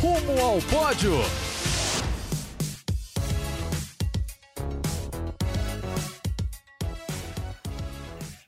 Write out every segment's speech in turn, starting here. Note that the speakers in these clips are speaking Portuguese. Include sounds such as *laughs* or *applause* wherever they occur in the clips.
Rumo ao pódio!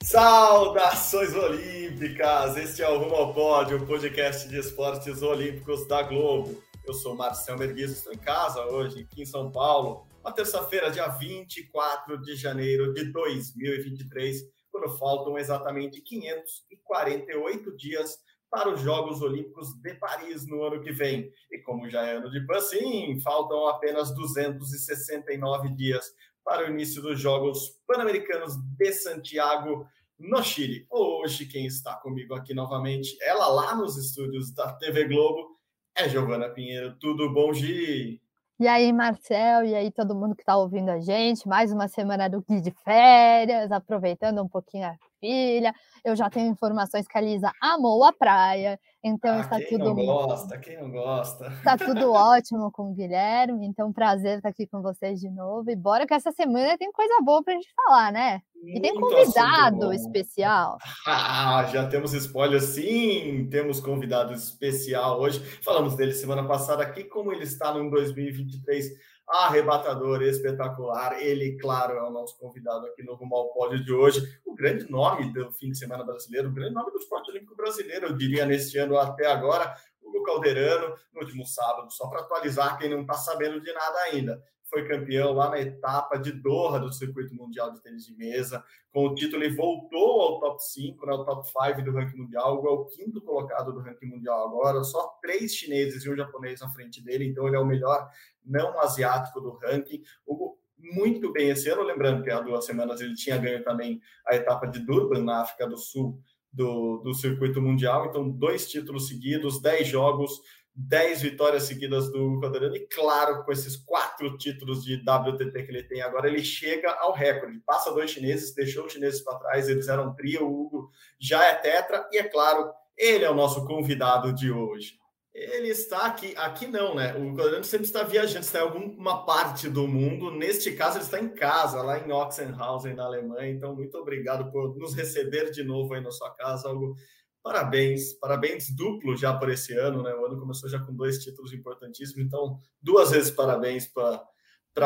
Saudações olímpicas! Este é o Rumo ao Pódio, o podcast de esportes olímpicos da Globo. Eu sou Marcel Merguiz, estou em casa hoje, aqui em São Paulo, uma terça-feira, dia 24 de janeiro de 2023, quando faltam exatamente 548 dias para os Jogos Olímpicos de Paris no ano que vem. E como já é ano de PAN, sim, faltam apenas 269 dias para o início dos Jogos Pan-Americanos de Santiago, no Chile. Hoje, quem está comigo aqui novamente, ela lá nos estúdios da TV Globo, é Giovana Pinheiro. Tudo bom, Gi? E aí, Marcel, e aí todo mundo que está ouvindo a gente, mais uma semana do Gui de férias, aproveitando um pouquinho a filha. Eu já tenho informações que a Lisa amou a praia, então ah, está quem tudo. Quem não gosta, quem não gosta. Está tudo *laughs* ótimo com o Guilherme, então prazer estar aqui com vocês de novo. E bora que essa semana tem coisa boa para a gente falar, né? E tem convidado especial. *laughs* Ah, já temos spoiler, sim, temos convidado especial hoje. Falamos dele semana passada aqui, como ele está no 2023 arrebatador, espetacular. Ele, claro, é o nosso convidado aqui no Rumo ao Pódio de hoje. O grande nome do fim de semana brasileiro, o grande nome do esporte olímpico brasileiro, eu diria, neste ano até agora. Hugo Calderano, no último sábado, só para atualizar quem não está sabendo de nada ainda. Foi campeão lá na etapa de Doha do Circuito Mundial de Tênis de Mesa. Com o título, ele voltou ao top 5, né, ao top 5 do ranking mundial. é o quinto colocado do ranking mundial agora. Só três chineses e um japonês na frente dele. Então, ele é o melhor não asiático do ranking. Hugo muito bem esse ano, lembrando que há duas semanas ele tinha ganho também a etapa de Durban, na África do Sul, do, do circuito mundial. Então, dois títulos seguidos, dez jogos, dez vitórias seguidas do Calderano. E, claro, com esses quatro títulos de WTT que ele tem agora, ele chega ao recorde. Passa dois chineses, deixou os chineses para trás, eles eram trio, o Hugo já é tetra. E, é claro, ele é o nosso convidado de hoje. Ele está aqui, aqui não, né? O Calderano sempre está viajando, está em alguma parte do mundo. Neste caso, ele está em casa, lá em Oxenhausen, na Alemanha. Então, muito obrigado por nos receber de novo aí na sua casa, algo Parabéns, parabéns duplo já por esse ano, né? O ano começou já com dois títulos importantíssimos, então duas vezes parabéns para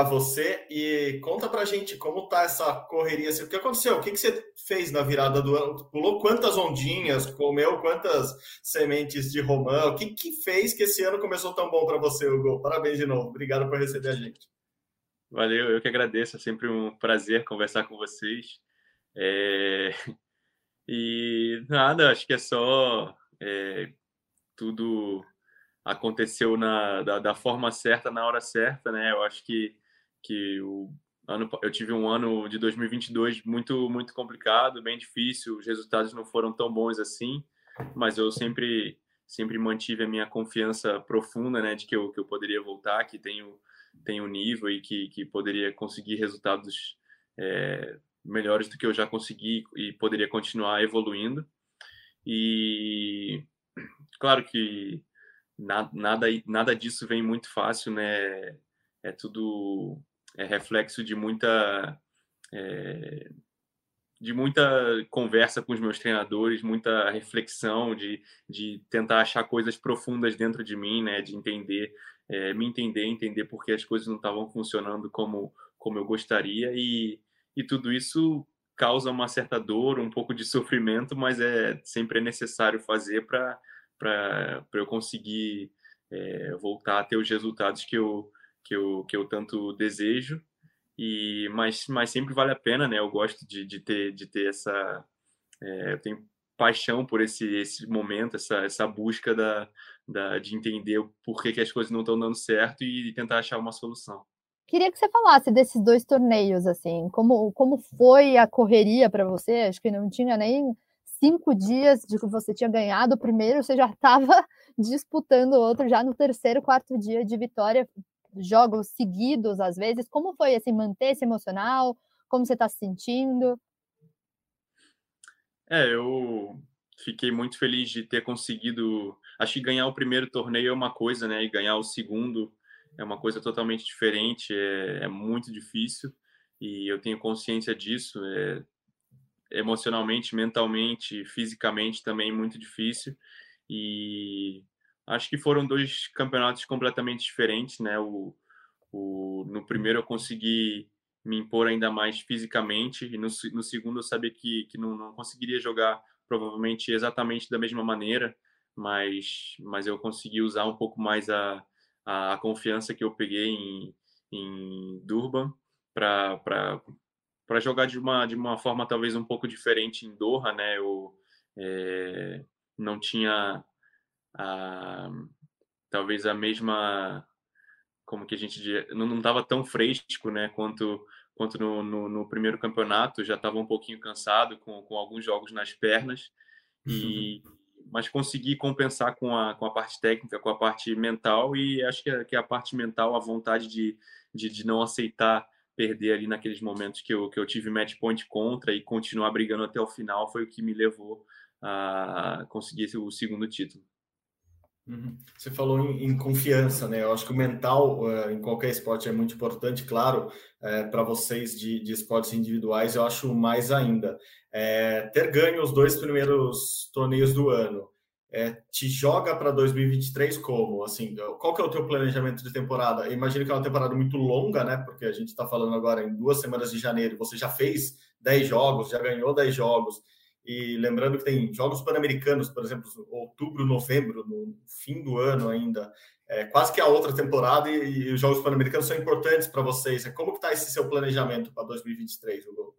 você e conta para gente como tá essa correria, assim, o que aconteceu, o que, que você fez na virada do ano, pulou quantas ondinhas, comeu quantas sementes de romã, o que, que fez que esse ano começou tão bom para você, Hugo? Parabéns de novo, obrigado por receber a gente. Valeu, eu que agradeço, é sempre um prazer conversar com vocês. É... *laughs* E nada, acho que é só é, tudo aconteceu na, da, da, forma certa, na hora certa, né? Eu acho que, que o ano, eu tive um ano de 2022 muito, muito complicado, bem difícil, os resultados não foram tão bons assim, mas eu sempre, sempre mantive a minha confiança profunda, né? De que eu, que eu poderia voltar, que tenho, tenho nível e que, que poderia conseguir resultados é, melhores do que eu já consegui e poderia continuar evoluindo. E claro que nada, nada, disso vem muito fácil, né? É tudo é reflexo de muita é, de muita conversa com os meus treinadores, muita reflexão, de, de tentar achar coisas profundas dentro de mim, né? De entender, é, me entender, entender porque as coisas não estavam funcionando como como eu gostaria e e tudo isso causa uma certa dor, um pouco de sofrimento, mas é sempre é necessário fazer para eu conseguir é, voltar a ter os resultados que eu, que eu, que eu tanto desejo. E, mas, mas sempre vale a pena, né? Eu gosto de, de, ter, de ter essa. É, eu tenho paixão por esse, esse momento, essa, essa busca da, da, de entender por que, que as coisas não estão dando certo e tentar achar uma solução. Queria que você falasse desses dois torneios, assim, como, como foi a correria para você? Acho que não tinha nem cinco dias de que você tinha ganhado o primeiro, você já *laughs* estava disputando o outro já no terceiro, quarto dia de vitória, jogos seguidos às vezes. Como foi assim, manter esse emocional? Como você está se sentindo? É, eu fiquei muito feliz de ter conseguido. Acho que ganhar o primeiro torneio é uma coisa, né? E ganhar o segundo é uma coisa totalmente diferente, é, é muito difícil e eu tenho consciência disso. É, emocionalmente, mentalmente, fisicamente também muito difícil e acho que foram dois campeonatos completamente diferentes, né? O, o, no primeiro eu consegui me impor ainda mais fisicamente e no, no segundo eu sabia que, que não, não conseguiria jogar provavelmente exatamente da mesma maneira, mas, mas eu consegui usar um pouco mais a, a, confiança que eu peguei em, em Durban para jogar de uma, de uma forma talvez um pouco diferente em Doha, né? Eu é, não tinha a, talvez a mesma como que a gente não estava tão fresco, né? Quanto quanto no, no, no primeiro campeonato, já estava um pouquinho cansado com, com alguns jogos nas pernas *laughs* e mas consegui compensar com a, com a parte técnica, com a parte mental e acho que, a, que a parte mental, a vontade de, de, de, não aceitar perder ali naqueles momentos que eu, que eu tive match point contra e continuar brigando até o final foi o que me levou a conseguir o segundo título. Uhum. Você falou em, em, confiança, né? Eu acho que o mental uh, em qualquer esporte é muito importante, claro, eh, para vocês de, de, esportes individuais, eu acho mais ainda. É, ter ganho os dois primeiros torneios do ano te joga para 2023 como? Assim, qual que é o teu planejamento de temporada? Eu imagino que é uma temporada muito longa, né? Porque a gente está falando agora em duas semanas de janeiro, você já fez 10 jogos, já ganhou 10 jogos. E lembrando que tem Jogos Pan-Americanos, por exemplo, outubro, novembro, no fim do ano ainda, é quase que a outra temporada e, e os Jogos Pan-Americanos são importantes para vocês. Como que está esse seu planejamento para 2023, Hugo?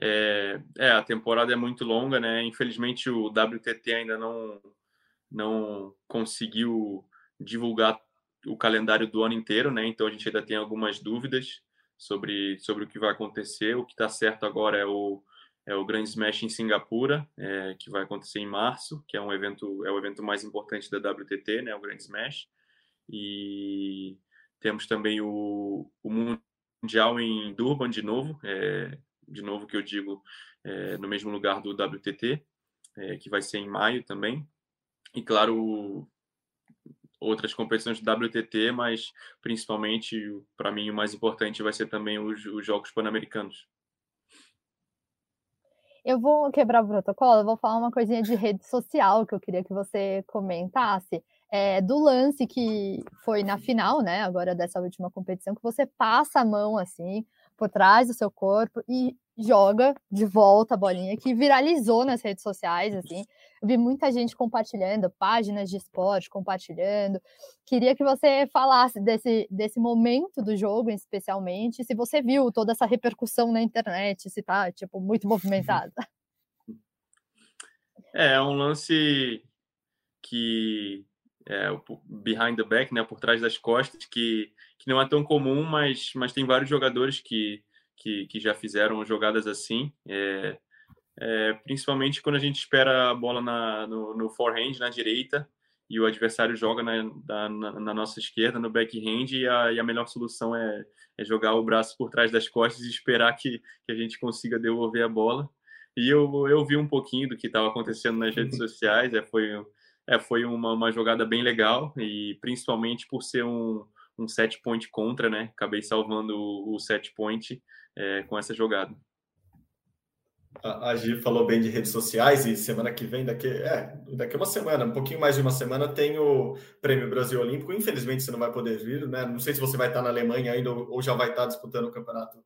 É, é, a temporada é muito longa, né? Infelizmente o WTT ainda não, não conseguiu divulgar o calendário do ano inteiro, né? Então a gente ainda tem algumas dúvidas sobre, sobre o que vai acontecer. O que está certo agora é o é o Grand Smash em Singapura, é, que vai acontecer em março, que é um evento é o evento mais importante da WTT, né, o Grand Smash. E temos também o, o mundial em Durban de novo, é, de novo que eu digo é, no mesmo lugar do WTT, é, que vai ser em maio também. E claro outras competições do WTT, mas principalmente para mim o mais importante vai ser também os, os Jogos Pan-Americanos. Eu vou quebrar o protocolo, eu vou falar uma coisinha de rede social que eu queria que você comentasse. É, do lance que foi na final, né? Agora dessa última competição, que você passa a mão assim por trás do seu corpo e joga de volta a bolinha, que viralizou nas redes sociais, assim. Eu vi muita gente compartilhando, páginas de esporte compartilhando. Queria que você falasse desse, desse momento do jogo, especialmente, se você viu toda essa repercussão na internet, se tá, tipo, muito movimentada. *laughs* É, é um lance que é behind the back, né, por trás das costas, que, que não é tão comum, mas, mas tem vários jogadores que que, que já fizeram jogadas assim. É, é, principalmente quando a gente espera a bola na, no, no forehand, na direita, e o adversário joga na, na, na nossa esquerda, no backhand, e a, e a melhor solução é, é, jogar o braço por trás das costas e esperar que, que a gente consiga devolver a bola. E eu, eu vi um pouquinho do que estava acontecendo nas redes sociais, é, foi, é, foi uma, uma jogada bem legal, e principalmente por ser um, um set point contra, né? Acabei salvando o, o set point é, com essa jogada. A, a Gi falou bem de redes sociais e semana que vem, daqui, é, daqui uma semana, um pouquinho mais de uma semana, tem o Prêmio Brasil Olímpico. Infelizmente você não vai poder vir, né? Não sei se você vai estar na Alemanha ainda ou já vai estar disputando o campeonato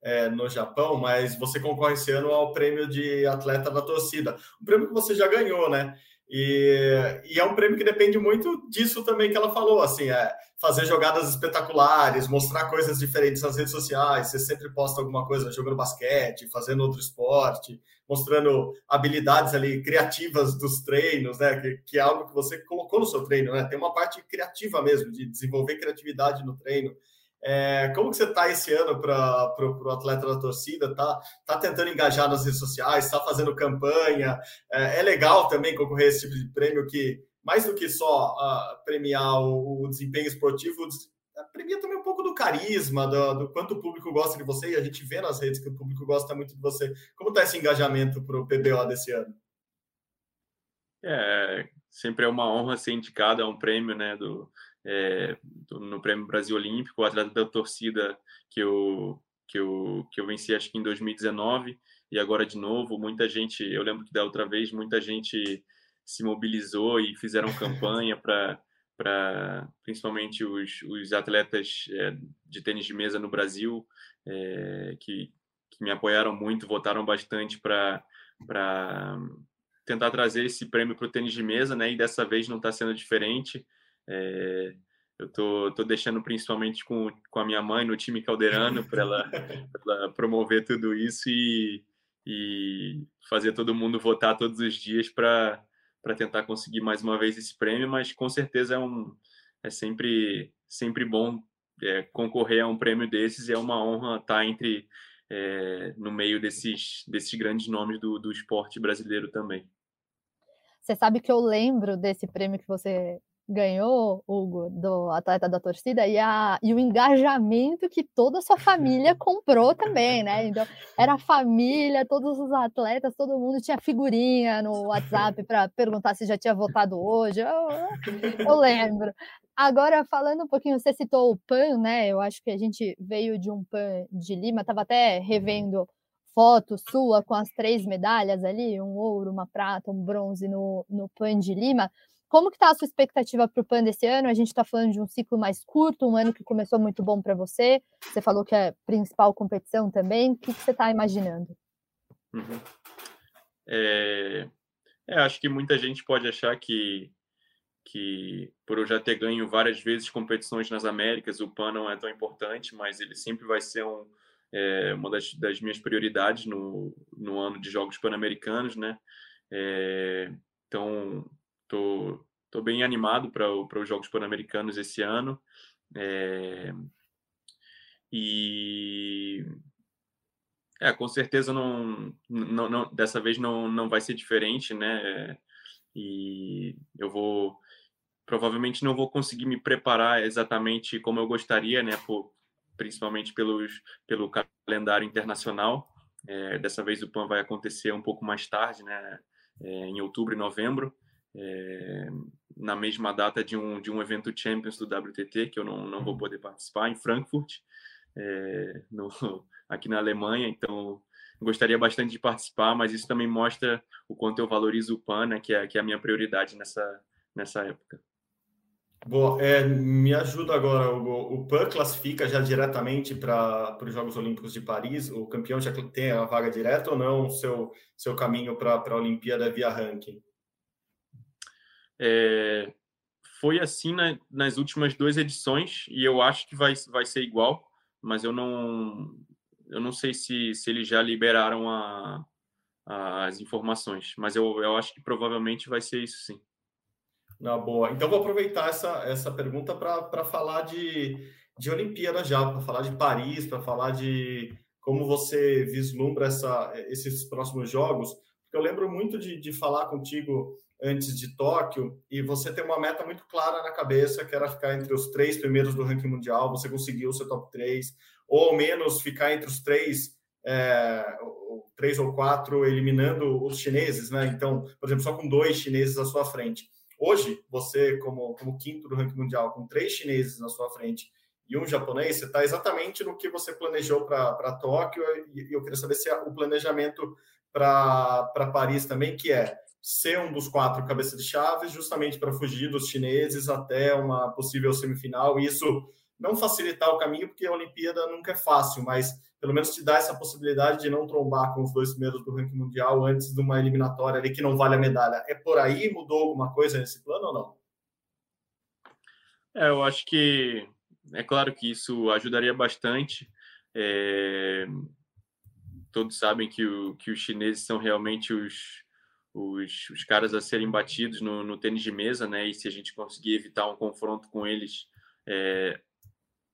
é, no Japão, mas você concorre esse ano ao prêmio de atleta da torcida. Um prêmio que você já ganhou, né? E, e, é um prêmio que depende muito disso também que ela falou, assim, é fazer jogadas espetaculares, mostrar coisas diferentes nas redes sociais, você sempre posta alguma coisa jogando basquete, fazendo outro esporte, mostrando habilidades ali criativas dos treinos, né, que, que é algo que você colocou no seu treino, né, tem uma parte criativa mesmo, de desenvolver criatividade no treino, É, como que você está esse ano para o atleta da torcida? Tá, tá tentando engajar nas redes sociais, está fazendo campanha. É, é, legal também concorrer a esse tipo de prêmio que, mais do que só uh, premiar o, o, desempenho esportivo, é, premia também um pouco do carisma, do, do, quanto o público gosta de você, e a gente vê nas redes que o público gosta muito de você. Como está esse engajamento para o PBO desse ano? É, sempre é uma honra ser indicado a um prêmio, né, do, é, no Prêmio Brasil Olímpico, o atleta da torcida que eu, que eu, que eu venci acho que em 2019 e agora de novo, muita gente, eu lembro que da outra vez, muita gente se mobilizou e fizeram *laughs* campanha para para principalmente os, os atletas é, de tênis de mesa no Brasil é, que, que me apoiaram muito, votaram bastante para tentar trazer esse prêmio para o tênis de mesa, né? E dessa vez não está sendo diferente. É, eu tô, tô deixando principalmente com, com a minha mãe no time caldeirano para ela, *laughs* ela, promover tudo isso e, e fazer todo mundo votar todos os dias para tentar conseguir mais uma vez esse prêmio, mas com certeza é, um, é sempre, sempre bom é, concorrer a um prêmio desses e é uma honra estar entre é, no meio desses, desses grandes nomes do, do esporte brasileiro também. Você sabe que eu lembro desse prêmio que você ganhou, Hugo, do atleta da torcida, e, a, e o engajamento que toda a sua família *laughs* comprou também, né? Então, era a família, todos os atletas, todo mundo tinha figurinha no WhatsApp para perguntar se já tinha votado hoje. Eu, eu lembro. Agora, falando um pouquinho, você citou o PAN, né? Eu acho que a gente veio de um PAN de Lima, estava até revendo foto sua com as três medalhas ali, um ouro, uma prata, um bronze no, no PAN de Lima. Como que está a sua expectativa para o PAN desse ano? A gente está falando de um ciclo mais curto, um ano que começou muito bom para você. Você falou que é principal competição também. O que, que você está imaginando? Uhum. É... é, acho que muita gente pode achar que, que, por eu já ter ganho várias vezes competições nas Américas, o PAN não é tão importante, mas ele sempre vai ser um, é, uma das, das, minhas prioridades no, no ano de Jogos Pan-Americanos, né? É, então, Tô, tô bem animado para os Jogos Pan-Americanos esse ano. É, e é, com certeza não, não, não, dessa vez não, não vai ser diferente, né? E eu vou provavelmente não vou conseguir me preparar exatamente como eu gostaria, né? Por, principalmente pelos, pelo calendário internacional. É, dessa vez o PAN vai acontecer um pouco mais tarde, né? É, em outubro e novembro é, na mesma data de um, de um evento Champions do WTT, que eu não, não vou uhum. poder participar, em Frankfurt, é, no, *laughs* aqui na Alemanha. Então, gostaria bastante de participar, mas isso também mostra o quanto eu valorizo o PAN, né, que, é, que é a minha prioridade nessa, nessa época. Bom, é, me ajuda agora, o, o PAN classifica já diretamente para os Jogos Olímpicos de Paris? O campeão já tem a vaga direta ou não? Seu, seu caminho para a Olimpíada via ranking? É, foi assim na, nas últimas duas edições e eu acho que vai, vai ser igual, mas eu não eu não sei se, se eles já liberaram a, a, as informações, mas eu, eu acho que provavelmente vai ser isso sim. Na boa. Então vou aproveitar essa, essa pergunta para falar de, de Olimpíada já, para falar de Paris, para falar de como você vislumbra essa, esses próximos jogos. Porque eu lembro muito de, de falar contigo antes de Tóquio e você tem uma meta muito clara na cabeça, que era ficar entre os três primeiros do ranking mundial, você conseguiu o seu top 3, ou ao menos ficar entre os três, é, três ou quatro, eliminando os chineses, né? Então, por exemplo, só com dois chineses à sua frente. Hoje, você, como, como quinto do ranking mundial, com três chineses na sua frente e um japonês, você está exatamente no que você planejou para Tóquio, e eu queria saber se é o planejamento para Paris também, que é ser um dos quatro cabeças de chave, justamente para fugir dos chineses até uma possível semifinal. Isso não facilitar o caminho, porque a Olimpíada nunca é fácil, mas pelo menos te dá essa possibilidade de não trombar com os dois primeiros do ranking mundial antes de uma eliminatória ali que não vale a medalha. É por aí? Mudou alguma coisa nesse plano ou não? É, eu acho que é claro que isso ajudaria bastante. É... Todos sabem que, o, que os chineses são realmente os, os, os caras a serem batidos no, no, tênis de mesa, né? E se a gente conseguir evitar um confronto com eles, é,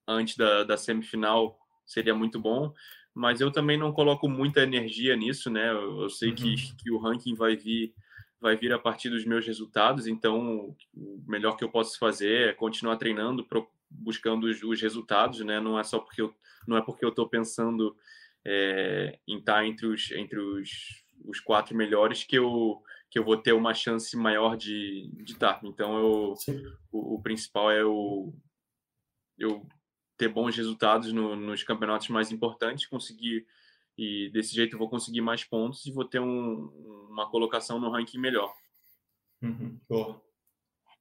antes da, da semifinal seria muito bom, mas eu também não coloco muita energia nisso, né? Eu, eu sei uhum. que, que o ranking vai vir vai vir a partir dos meus resultados, então o melhor que eu posso fazer é continuar treinando, buscando os, os resultados, né? Não é só porque eu não é porque eu estou pensando é, em estar tá entre os entre os, os quatro melhores que eu que eu vou ter uma chance maior de, de estar. Então eu o, o, principal é eu eu ter bons resultados no, nos campeonatos mais importantes, conseguir e desse jeito eu vou conseguir mais pontos e vou ter um, uma colocação no ranking melhor. Uhum.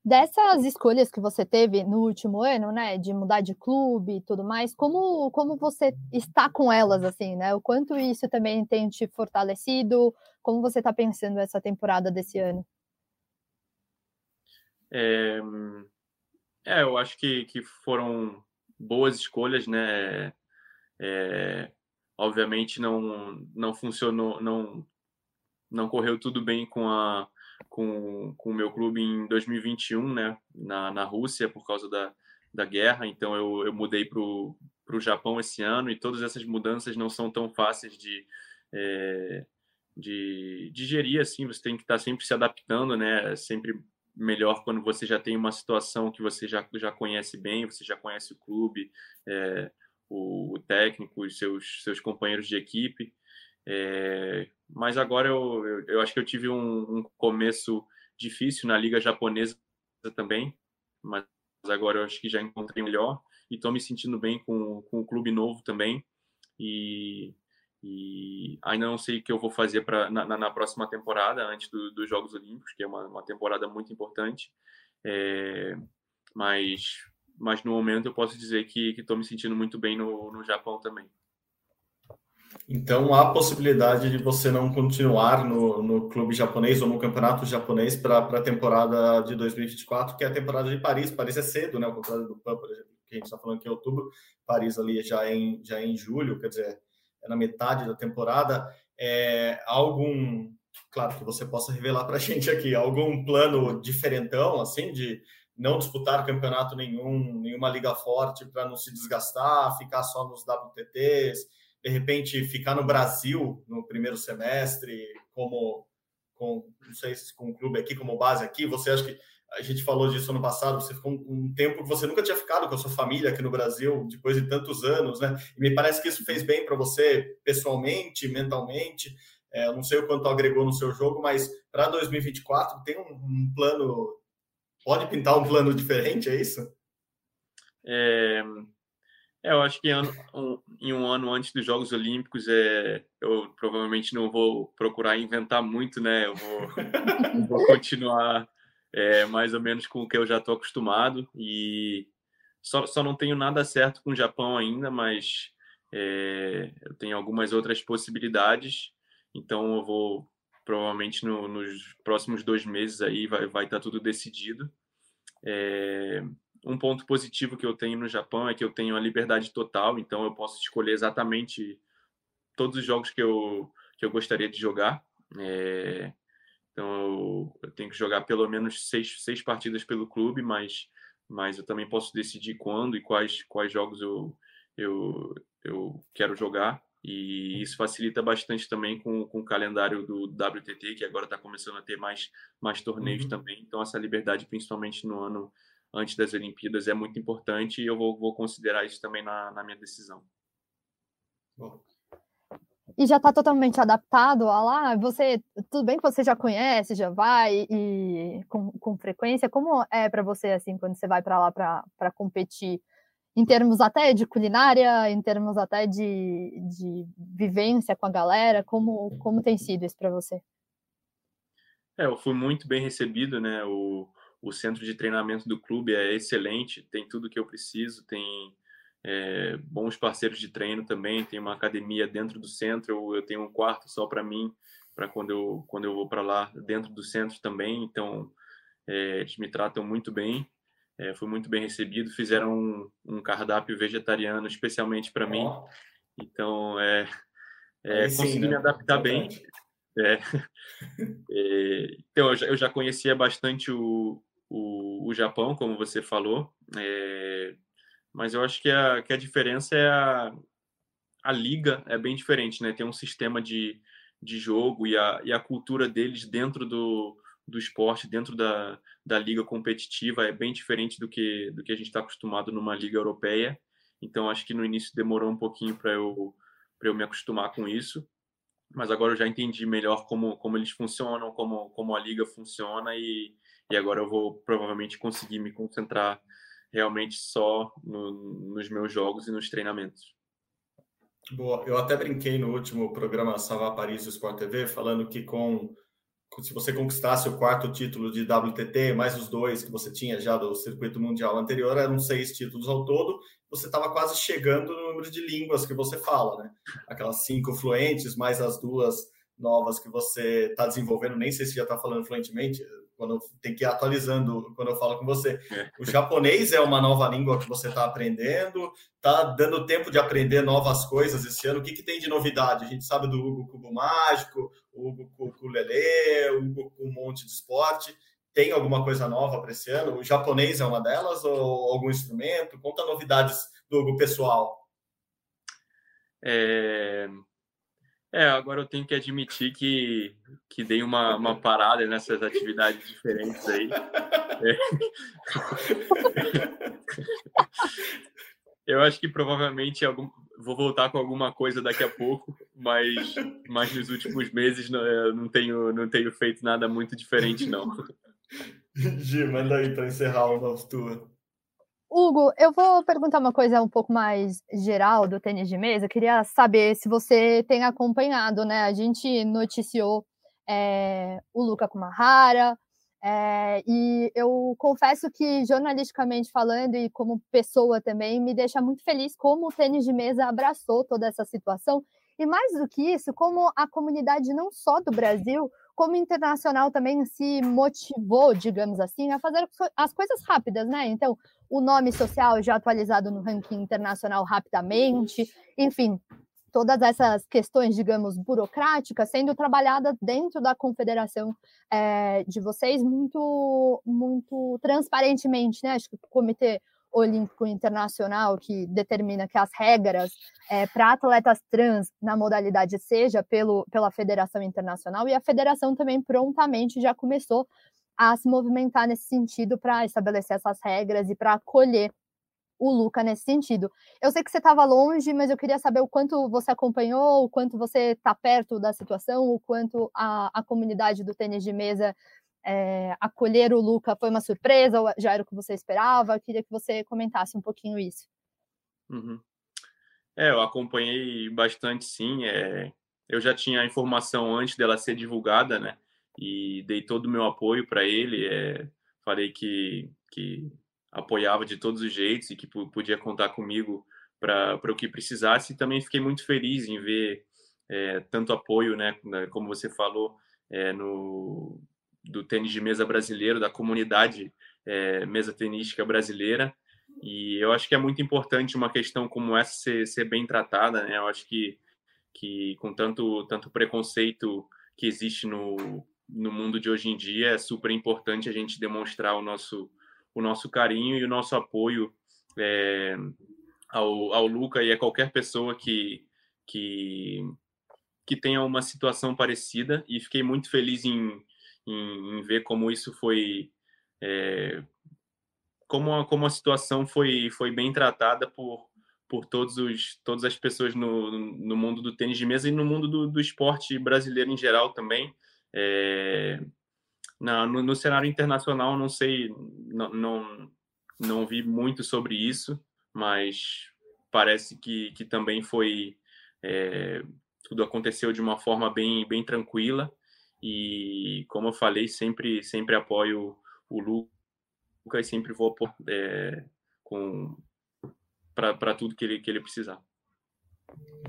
Dessas escolhas que você teve no último ano, né, de mudar de clube e tudo mais, como, como você está com elas, assim, né? O quanto isso também tem te fortalecido? Como você está pensando essa temporada desse ano? É, é, eu acho que, que foram boas escolhas, né? É, obviamente não não funcionou, não não correu tudo bem com a com, com o meu clube em 2021, né? Na, na Rússia por causa da, da guerra. Então eu, eu mudei para o Japão esse ano e todas essas mudanças não são tão fáceis de é, de digerir assim. Você tem que estar sempre se adaptando, né? Sempre melhor quando você já tem uma situação que você já, já conhece bem, você já conhece o clube, é, o, o, técnico, os seus, seus companheiros de equipe. É, mas agora eu, eu, eu, acho que eu tive um, um, começo difícil na liga japonesa também, mas agora eu acho que já encontrei melhor e estou me sentindo bem com, com o clube novo também. E e ainda não sei o que eu vou fazer para na, na, próxima temporada, antes do, dos Jogos Olímpicos, que é uma, uma temporada muito importante. É, mas, mas no momento eu posso dizer que estou me sentindo muito bem no, no Japão também. Então há possibilidade de você não continuar no, no clube japonês ou no campeonato japonês para a temporada de 2024, que é a temporada de Paris. Paris é cedo, né? O contrário do PAN, por exemplo, que a gente está falando que é outubro, Paris ali já é em, já é em julho, quer dizer, é na metade da temporada, é, algum, claro que você possa revelar para a *laughs* gente aqui, algum plano diferentão, assim, de não disputar campeonato nenhum, nenhuma liga forte para não se desgastar, ficar só nos WTTs, de repente ficar no Brasil no primeiro semestre, como com, não sei se com o clube aqui, como base aqui, você acha que a gente falou disso ano passado, você ficou um, um, tempo que você nunca tinha ficado com a sua família aqui no Brasil, depois de tantos anos, né? E me parece que isso fez bem para você pessoalmente, mentalmente. É, não sei o quanto agregou no seu jogo, mas para 2024 tem um, um, plano. Pode pintar um plano diferente, é isso? É, é eu acho que um, em um ano antes dos Jogos Olímpicos, é, eu provavelmente não vou procurar inventar muito, né? Eu vou, *laughs* vou continuar é, mais ou menos com o que eu já estou acostumado e só, só não tenho nada certo com o Japão ainda, mas é, eu tenho algumas outras possibilidades, então eu vou provavelmente no, nos próximos dois meses aí vai vai estar tá tudo decidido. É, um ponto positivo que eu tenho no Japão é que eu tenho a liberdade total, então eu posso escolher exatamente todos os jogos que eu que eu gostaria de jogar. É, então eu, eu, tenho que jogar pelo menos seis, seis partidas pelo clube, mas, mas eu também posso decidir quando e quais, quais jogos eu, eu, eu quero jogar. E isso facilita bastante também com, com o calendário do WTT, que agora está começando a ter mais, mais torneios uhum. também. Então, essa liberdade, principalmente no ano antes das Olimpíadas, é muito importante e eu vou, vou considerar isso também na, na minha decisão. Bom e já está totalmente adaptado a lá, você, tudo bem que você já conhece, já vai e com, com frequência, como é para você assim quando você vai para lá para competir, em termos até de culinária, em termos até de, de vivência com a galera, como, como tem sido isso para você? É, eu fui muito bem recebido, né? O, o centro de treinamento do clube é excelente, tem tudo que eu preciso, tem é, bons parceiros de treino também. Tem uma academia dentro do centro. Eu, tenho um quarto só para mim, para quando eu, quando eu vou para lá, dentro do centro também. Então, é, eles me tratam muito bem. É, fui muito bem recebido. Fizeram um, um cardápio vegetariano especialmente para mim. Então, é, é sim, consegui né? me adaptar bem. É. *laughs* é, então, eu já, eu já conhecia bastante o, o, o Japão, como você falou. É, mas eu acho que a, que a diferença é a, a liga é bem diferente, né? Tem um sistema de, de jogo e a, e a cultura deles dentro do, do esporte, dentro da, da liga competitiva, é bem diferente do que, do que a gente está acostumado numa liga europeia. Então, acho que no início demorou um pouquinho para eu, eu me acostumar com isso, mas agora eu já entendi melhor como, como eles funcionam, como, como a liga funciona e, e agora eu vou provavelmente conseguir me concentrar realmente só no, nos meus jogos e nos treinamentos. Boa, eu até brinquei no último programa Salvar Paris do Sport TV, falando que com se você conquistasse o quarto título de WTT, mais os dois que você tinha já do circuito mundial anterior, eram seis títulos ao todo, você estava quase chegando no número de línguas que você fala, né? Aquelas cinco fluentes, mais as duas novas que você está desenvolvendo, nem sei se já está falando fluentemente, quando tem que ir atualizando quando eu falo com você. É. O japonês é uma nova língua que você está aprendendo, está dando tempo de aprender novas coisas esse ano. O que, que tem de novidade? A gente sabe do Hugo Cubo Mágico, o Hugo Ukulele, o Hugo com um monte de esporte. Tem alguma coisa nova para esse ano? O japonês é uma delas ou algum instrumento? Conta novidades do Hugo pessoal. É, é, agora eu tenho que admitir que, que dei uma, uma parada nessas atividades diferentes aí. É. Eu acho que provavelmente algum, vou voltar com alguma coisa daqui a pouco, mas, mas nos últimos meses não, não, tenho, não tenho feito nada muito diferente, não. Gi, manda aí para encerrar o nosso tour. Hugo, eu vou perguntar uma coisa um pouco mais geral do tênis de mesa. Eu queria saber se você tem acompanhado, né? A gente noticiou é, o Luca Kumahara, é, e eu confesso que, jornalisticamente falando e como pessoa também, me deixa muito feliz como o tênis de mesa abraçou toda essa situação. E mais do que isso, como a comunidade não só do Brasil, como internacional também se motivou, digamos assim, a fazer as coisas rápidas, né? Então, o nome social já atualizado no ranking internacional rapidamente, enfim, todas essas questões, digamos, burocráticas sendo trabalhadas dentro da confederação é, de vocês muito, muito transparentemente, né? Acho que o Comitê Olímpico Internacional que determina que as regras é, para atletas trans na modalidade seja pelo, pela Federação Internacional e a federação também prontamente já começou a se movimentar nesse sentido para estabelecer essas regras e para acolher o Luca nesse sentido. Eu sei que você estava longe, mas eu queria saber o quanto você acompanhou, o quanto você está perto da situação, o quanto a, a comunidade do tênis de mesa é, acolher o Luca foi uma surpresa ou já era o que você esperava? Eu queria que você comentasse um pouquinho isso. Uhum. É, eu acompanhei bastante, sim. É, eu já tinha a informação antes dela ser divulgada, né? E dei todo o meu apoio para ele. É, falei que, que apoiava de todos os jeitos e que podia contar comigo para o que precisasse. E também fiquei muito feliz em ver é, tanto apoio, né? Como você falou, é, no, do tênis de mesa brasileiro, da comunidade é, mesa tenística brasileira. E eu acho que é muito importante uma questão como essa ser, ser bem tratada, né? Eu acho que, que com tanto, tanto preconceito que existe no, no mundo de hoje em dia, é super importante a gente demonstrar o nosso, o nosso carinho e o nosso apoio é, ao, ao Luca e a qualquer pessoa que, que, que tenha uma situação parecida. E fiquei muito feliz em, em, em ver como isso foi é, como a, como a situação foi foi bem tratada por por todos os todas as pessoas no, no mundo do tênis de mesa e no mundo do, do esporte brasileiro em geral também é, no, no, cenário internacional não sei não, não não vi muito sobre isso mas parece que, que também foi é, tudo aconteceu de uma forma bem bem tranquila e, como eu falei, sempre, sempre apoio o Lucas sempre vou é, com para tudo que ele, que ele precisar.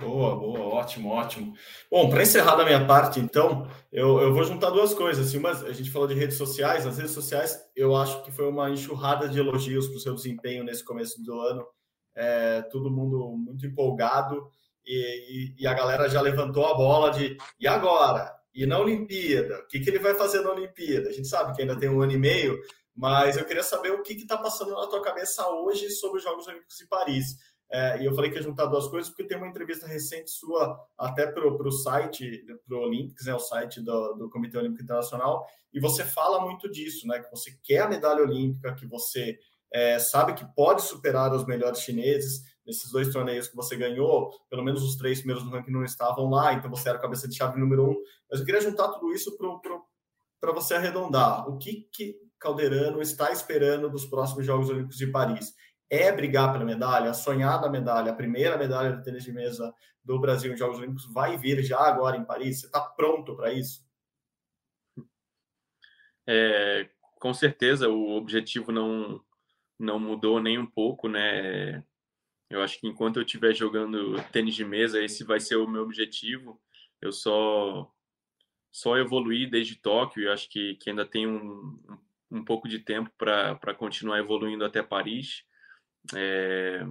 Boa, boa, ótimo, ótimo. Bom, para encerrar da minha parte, então, eu, eu vou juntar duas coisas. Assim, uma, a gente falou de redes sociais. Nas redes sociais, eu acho que foi uma enxurrada de elogios para o seu desempenho nesse começo do ano. É, todo mundo muito empolgado e, e, e, a galera já levantou a bola de e agora? E na Olimpíada, o que, que ele vai fazer na Olimpíada? A gente sabe que ainda tem um ano e meio, Mas eu queria saber o que está passando na tua cabeça hoje sobre os Jogos Olímpicos de Paris. É, e eu falei que ia juntar duas coisas, porque tem uma entrevista recente sua, até para o site, para o Olympics, né, o site do, do, Comitê Olímpico Internacional, e você fala muito disso, né? Que você quer a medalha olímpica, que você é, sabe que pode superar os melhores chineses. Nesses dois torneios que você ganhou, pelo menos os três primeiros no ranking não estavam lá, então você era a cabeça de chave número um. Mas eu queria juntar tudo isso para você arredondar. O que, que Calderano está esperando dos próximos Jogos Olímpicos de Paris? É brigar pela medalha, a sonhada medalha, a primeira medalha do tênis de mesa do Brasil em Jogos Olímpicos vai vir já agora em Paris? Você está pronto para isso? É, com certeza o objetivo não não mudou nem um pouco, né? Eu acho que enquanto eu estiver jogando tênis de mesa, esse vai ser o meu objetivo. Eu só só evoluí desde Tóquio e acho que, que ainda tem um, um pouco de tempo para continuar evoluindo até Paris. É,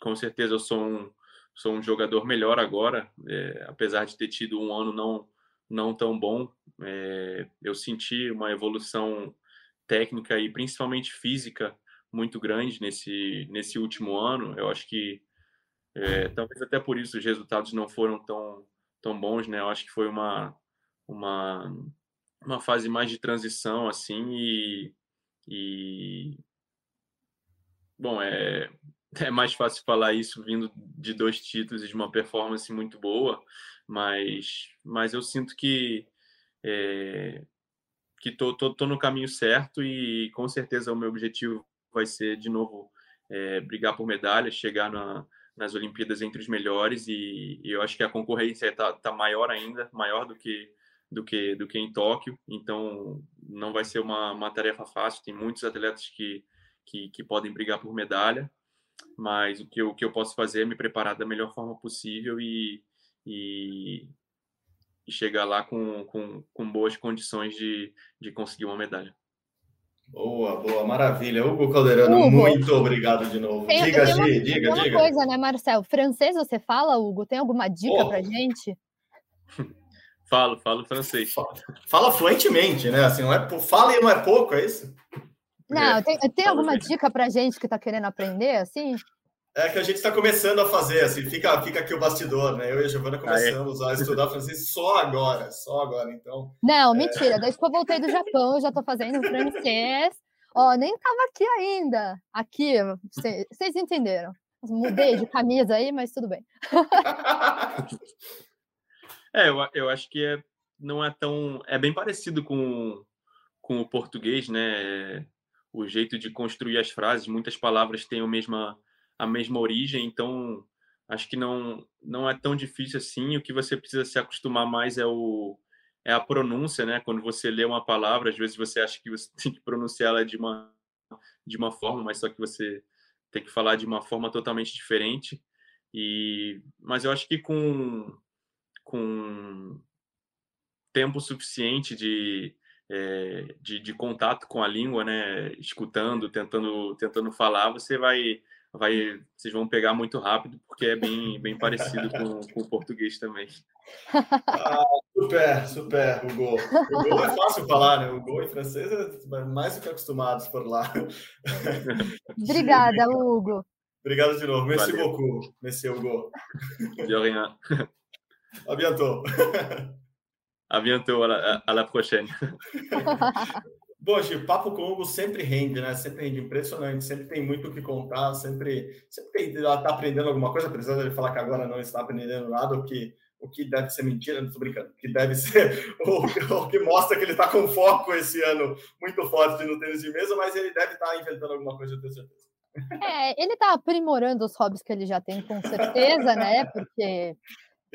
com certeza eu sou um, sou um jogador melhor agora, é, apesar de ter tido um ano não, não tão bom. É, eu senti uma evolução técnica e principalmente física muito grande nesse, nesse último ano. Eu acho que é, talvez até por isso os resultados não foram tão, tão bons, né? Eu acho que foi uma, uma, uma fase mais de transição, assim, e, e Bom, é, é mais fácil falar isso vindo de dois títulos e de uma performance muito boa, mas, mas eu sinto que é, que tô, tô, tô, no caminho certo e com certeza o meu objetivo vai ser de novo é, brigar por medalha, chegar na, nas Olimpíadas entre os melhores e, e eu acho que a concorrência está tá maior ainda, maior do que do que do que em Tóquio, então não vai ser uma, uma tarefa fácil. Tem muitos atletas que que, que podem brigar por medalha, mas o que, eu, o que eu posso fazer é me preparar da melhor forma possível e, e, e chegar lá com, com, com boas condições de, de conseguir uma medalha. Boa, boa, maravilha. Hugo Calderano, Hugo, muito obrigado de novo. Tem, diga, tem uma, Gi, diga, tem diga. uma coisa, né, Marcel? Francês você fala, Hugo? Tem alguma dica oh. pra gente? *laughs* falo, falo francês. Fala, fala, fluentemente, né? Assim, não é, fala e não é pouco, é isso? Não, tem, tem alguma dica para gente que está querendo aprender, assim? É que a gente está começando a fazer, assim, fica, fica aqui o bastidor, né? Eu e a Giovana começamos a estudar francês só agora, só agora, então... Não, é... mentira, desde que eu voltei do Japão, eu já estou fazendo francês. Ó, nem estava aqui ainda. Aqui, vocês entenderam. Mudei de camisa aí, mas tudo bem. *laughs* é, eu, eu acho que é, não é tão... É bem parecido com, com o português, né? O jeito de construir as frases, muitas palavras têm a mesma, a mesma origem, então acho que não, não é tão difícil assim. O que você precisa se acostumar mais é, o, é a pronúncia, né? Quando você lê uma palavra, às vezes você acha que você *laughs* tem que pronunciá-la de uma, de uma forma, mas só que você tem que falar de uma forma totalmente diferente. E, mas eu acho que com, com tempo suficiente de, é, de, de, contato com a língua, né? Escutando, tentando, tentando falar, você vai, vai, vocês vão pegar muito rápido, porque é bem, bem parecido com, com o português também. Ah, super, super, Hugo. Hugo é fácil falar, né? Hugo em francês é mais do que acostumados por lá. Obrigada, Hugo. Obrigado de novo. Merci Valeu. beaucoup, monsieur Hugo. De rien. A bientôt. A bientôt, à la, à la prochaine. Bom, Gil, papo com o Hugo sempre rende, né? Sempre rende, impressionante, sempre tem muito o que contar, sempre, sempre está aprendendo alguma coisa, apesar de ele falar que agora não está aprendendo nada, o que, o que deve ser mentira, não estou brincando, o que deve ser, *laughs* o, o que mostra que ele está com foco esse ano muito forte no tênis de mesa, mas ele deve estar tá inventando alguma coisa, eu tenho certeza. É, ele está aprimorando os hobbies que ele já tem, com certeza, né? Porque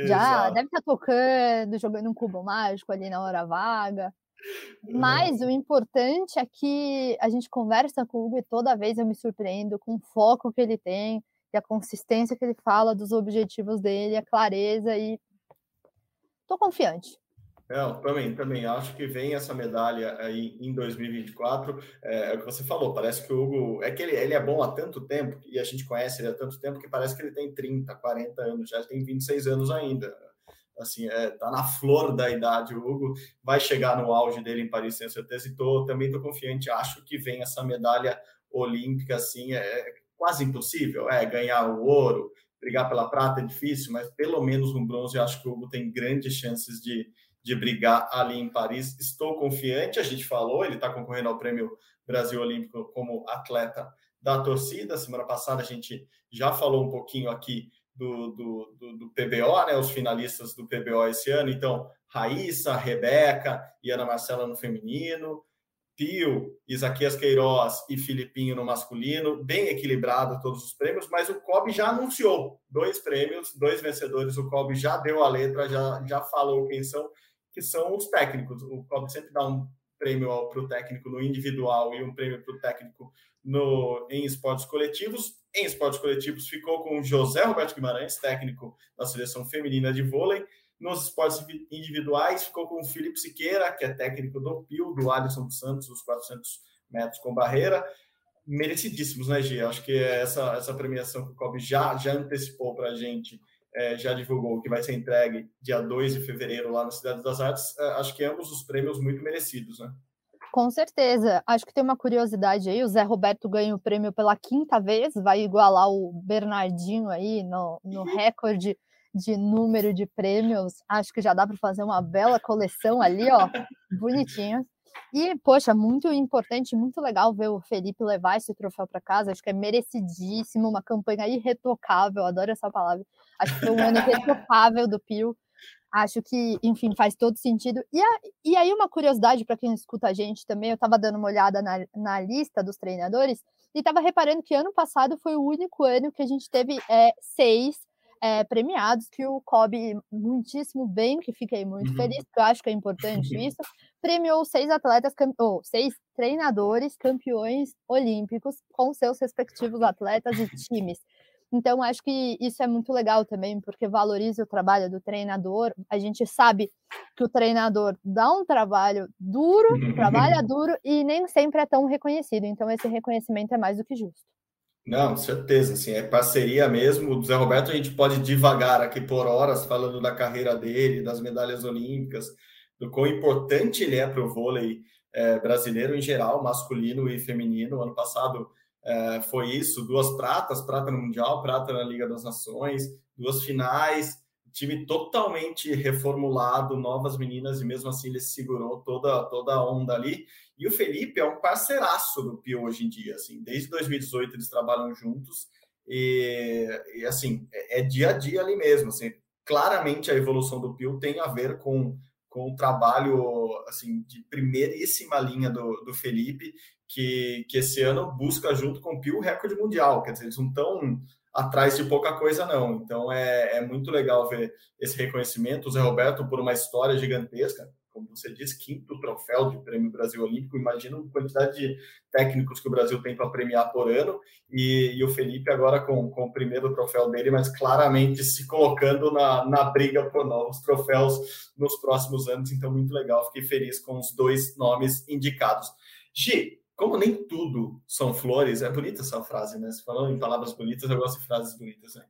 já deve estar tá tocando, jogando um cubo mágico ali na hora vaga. Mas o importante é que a gente conversa com o Hugo e toda vez eu me surpreendo com o foco que ele tem e a consistência que ele fala dos objetivos dele, a clareza e tô confiante. Não, também, também acho que vem essa medalha aí em 2024. É, é, o que você falou, parece que o Hugo. É que ele, ele é bom há tanto tempo, e a gente conhece ele há tanto tempo, que parece que ele tem 30, 40 anos, já tem 26 anos ainda. assim, é, tá na flor da idade. O Hugo vai chegar no auge dele em Paris, tenho certeza, e tô, também estou confiante. Acho que vem essa medalha olímpica, assim, é, é quase impossível. É ganhar o ouro, brigar pela prata é difícil, mas pelo menos no bronze acho que o Hugo tem grandes chances de, de brigar ali em Paris. Estou confiante, a gente falou, ele está concorrendo ao Prêmio Brasil Olímpico como atleta da torcida. Semana passada a gente já falou um pouquinho aqui do, do, do, do, PBO, né? Os finalistas do PBO esse ano. Então, Raíssa, Rebeca e Ana Marcela no feminino, Pio, Isaquias Queiroz e Filipinho no masculino, bem equilibrado todos os prêmios, mas o COB já anunciou dois prêmios, dois vencedores, o COB já deu a letra, já, já falou quem são, que são os técnicos. O COB sempre dá um prêmio para o técnico no individual e um prêmio para o técnico no, em esportes coletivos. Em esportes coletivos ficou com José Roberto Guimarães, técnico da seleção feminina de vôlei. Nos esportes individuais ficou com o Felipe Siqueira, que é técnico do PIL, do Alisson dos Santos, os 400 metros com barreira. Merecidíssimos, né, Gia? Acho que essa, essa premiação que o Kobe já, já antecipou para a gente, é, já divulgou que vai ser entregue dia 2 de fevereiro lá na Cidade das Artes. É, acho que ambos os prêmios muito merecidos, né? Com certeza. Acho que tem uma curiosidade aí. O Zé Roberto ganha o prêmio pela quinta vez, vai igualar o Bernardinho aí no, no *laughs* recorde de número de prêmios. Acho que já dá para fazer uma bela coleção ali, ó, bonitinho. E, poxa, muito importante, muito legal ver o Felipe levar esse troféu para casa. Acho que é merecidíssimo, uma campanha irretocável, adoro essa palavra. Acho que foi um ano *laughs* irretocável do Pio. Acho que, enfim, faz todo sentido. E, a, e aí, uma curiosidade para quem escuta a gente também, eu estava dando uma olhada na, na lista dos treinadores e estava reparando que ano passado foi o único ano que a gente teve é, seis é, premiados, que o Kobe, muitíssimo bem, que fiquei muito uhum. feliz, porque eu acho que é importante *laughs* isso, premiou seis atletas, ou seis treinadores campeões olímpicos com seus respectivos atletas e times. Então, acho que isso é muito legal também, porque valoriza o trabalho do treinador. A gente sabe que o treinador dá um trabalho duro, trabalha *laughs* duro e nem sempre é tão reconhecido. Então, esse reconhecimento é mais do que justo. Não, certeza, assim, é parceria mesmo. O Zé Roberto, a gente pode devagar aqui por horas falando da carreira dele, das medalhas olímpicas, do quão importante ele é para o vôlei é, brasileiro em geral, masculino e feminino. Ano passado é, foi isso, duas pratas, prata no Mundial, prata na Liga das Nações, duas finais, time totalmente reformulado, novas meninas, e mesmo assim ele segurou toda, toda a onda ali. E o Felipe é um parceiraço do Pio hoje em dia, assim, desde 2018 eles trabalham juntos, e, e assim, é, é, dia a dia ali mesmo, assim, claramente a evolução do Pio tem a ver com com o trabalho assim de primeiríssima linha do, do Felipe, que, que esse ano busca junto com o Pio o recorde mundial. Quer dizer, eles não estão atrás de pouca coisa, não. Então é, é muito legal ver esse reconhecimento. O Zé Roberto, por uma história gigantesca, como você disse, quinto troféu de Prêmio Brasil Olímpico. Imagina a quantidade de técnicos que o Brasil tem para premiar por ano. E, e, o Felipe agora com, com o primeiro troféu dele, mas claramente se colocando na, na briga por novos troféus nos próximos anos. Então, muito legal. Fiquei feliz com os dois nomes indicados. Gi, como nem tudo são flores, é bonita essa frase, né? Se falando em palavras bonitas, eu gosto de frases bonitas, né?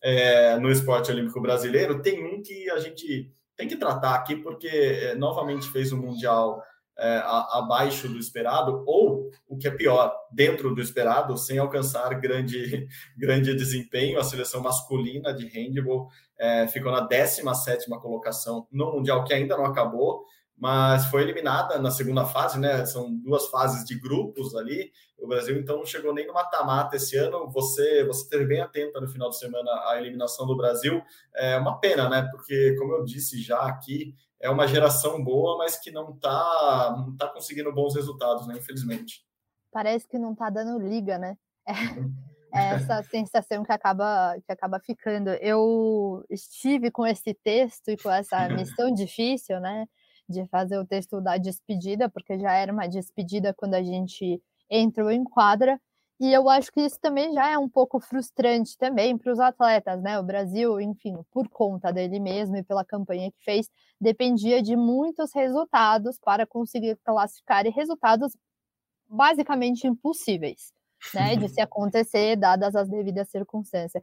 É, no esporte olímpico brasileiro, tem um que a gente tem que tratar aqui, porque é, novamente fez um Mundial é, a, abaixo do esperado, ou, o que é pior, dentro do esperado, sem alcançar grande, *laughs* grande desempenho. A seleção masculina de handball é, ficou na 17 colocação no Mundial, que ainda não acabou mas foi eliminada na segunda fase, né? São duas fases de grupos ali. O Brasil então não chegou nem no mata-mata esse ano. Você você esteve bem atenta no final de semana à eliminação do Brasil. É uma pena, né? Porque como eu disse já aqui, é uma geração boa, mas que não está não tá conseguindo bons resultados, né? Infelizmente. Parece que não está dando liga, né? É, *laughs* é essa sensação que acaba que acaba ficando. Eu estive com esse texto e com essa *laughs* missão difícil, né? De fazer o texto da despedida, porque já era uma despedida quando a gente entrou em quadra. E eu acho que isso também já é um pouco frustrante também para os atletas, né? O Brasil, enfim, por conta dele mesmo e pela campanha que fez, dependia de muitos resultados para conseguir classificar e resultados basicamente impossíveis, né? De se *laughs* acontecer, dadas as devidas circunstâncias.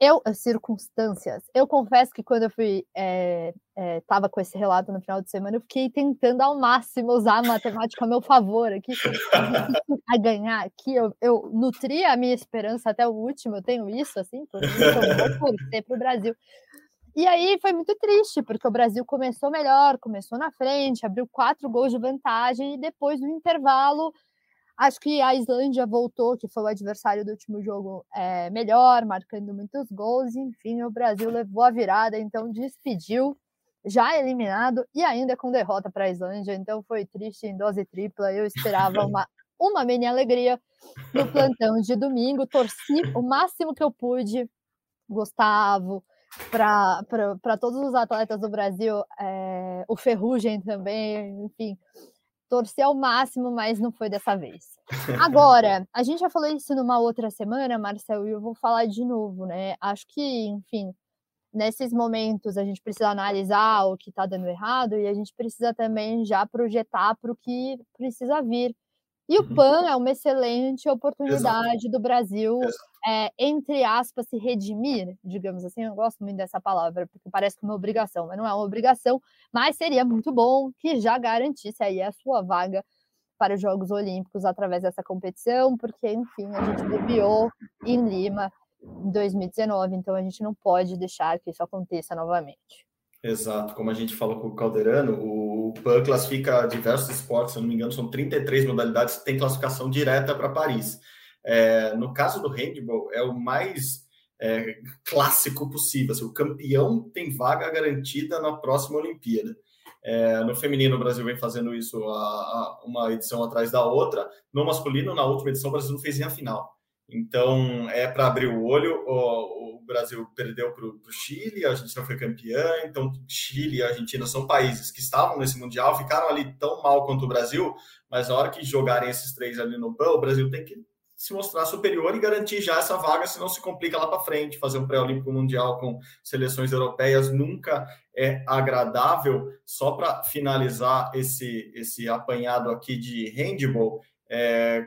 Eu, circunstâncias, eu confesso que quando eu fui, é, é, tava com esse relato no final de semana, eu fiquei tentando ao máximo usar a matemática a meu favor aqui, *laughs* a ganhar aqui, eu, eu nutria a minha esperança até o último, eu tenho isso, assim, por isso eu vou torcer para o Brasil. E aí foi muito triste, porque o Brasil começou melhor, começou na frente, abriu quatro gols de vantagem, e depois do intervalo Acho que a Islândia voltou, que foi o adversário do último jogo, é, melhor, marcando muitos gols. Enfim, o Brasil levou a virada, então despediu, já eliminado e ainda com derrota para a Islândia. Então foi triste em dose tripla. Eu esperava uma, uma mini alegria no plantão de domingo. Torci o máximo que eu pude, Gustavo, para todos os atletas do Brasil, é, o Ferrugem também, enfim torcer ao máximo, mas não foi dessa vez. Agora, a gente já falou isso numa outra semana, Marcel, e eu vou falar de novo, né? Acho que, enfim, nesses momentos a gente precisa analisar o que está dando errado e a gente precisa também já projetar para o que precisa vir. E o uhum. PAN é uma excelente oportunidade Exato. do Brasil, é, entre aspas, se redimir, digamos assim. Eu gosto muito dessa palavra, porque parece que é uma obrigação, mas não é uma obrigação. Mas seria muito bom que já garantisse aí a sua vaga para os Jogos Olímpicos através dessa competição, porque, enfim, a gente bobeou em Lima em 2019, então a gente não pode deixar que isso aconteça novamente. Exato, como a gente falou com o Calderano, o PAN classifica diversos esportes, se não me engano, são 33 modalidades que têm classificação direta para Paris. É, no caso do handball, é o mais é, clássico possível. Assim, o campeão tem vaga garantida na próxima Olimpíada. É, no feminino, o Brasil vem fazendo isso a, a, uma edição atrás da outra. No masculino, na última edição, o Brasil não fez nem a final. Então, é para abrir o olho. O, o Brasil perdeu para o Chile, a Argentina foi campeã. Então, Chile e Argentina são países que estavam nesse Mundial, ficaram ali tão mal quanto o Brasil, mas na hora que jogarem esses três ali no PAN, o Brasil tem que se mostrar superior e garantir já essa vaga, senão se complica lá para frente. Fazer um pré-olímpico mundial com seleções europeias nunca é agradável. Só para finalizar esse, esse apanhado aqui de handball, é,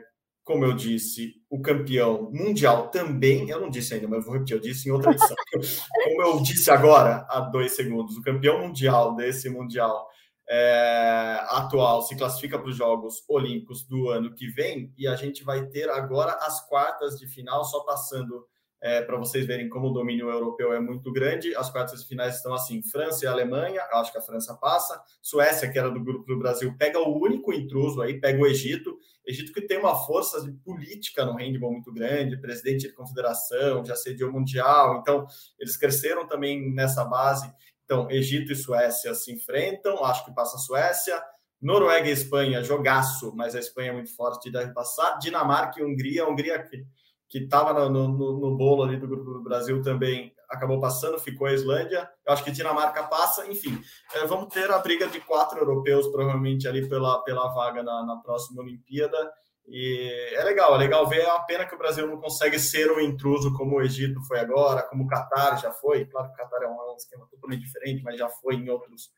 como eu disse, o campeão mundial também, eu não disse ainda, mas vou repetir, eu disse em outra edição. *laughs* como eu disse agora, há dois segundos, o campeão mundial desse mundial é, atual se classifica para os Jogos Olímpicos do ano que vem e a gente vai ter agora as quartas de final, só passando é, para vocês verem como o domínio europeu é muito grande. As quartas finais estão assim: França e Alemanha, acho que a França passa. Suécia, que era do grupo do Brasil, pega o único intruso aí, pega o Egito. Egito que tem uma força política no handball muito grande, presidente de confederação, já sediou mundial, então eles cresceram também nessa base. Então, Egito e Suécia se enfrentam, acho que passa a Suécia. Noruega e Espanha, jogaço, mas a Espanha é muito forte e deve passar. Dinamarca e Hungria, Hungria que que estava no, no, no, bolo ali do grupo do Brasil também acabou passando, ficou a Islândia. Eu acho que Dinamarca passa, enfim. É, vamos ter a briga de quatro europeus, provavelmente, ali pela, pela vaga na, na próxima Olimpíada. E é legal, é legal ver. É uma pena que o Brasil não consegue ser um intruso como o Egito foi agora, como o Catar já foi. Claro que o Catar é um, esquema totalmente diferente, mas já foi em outros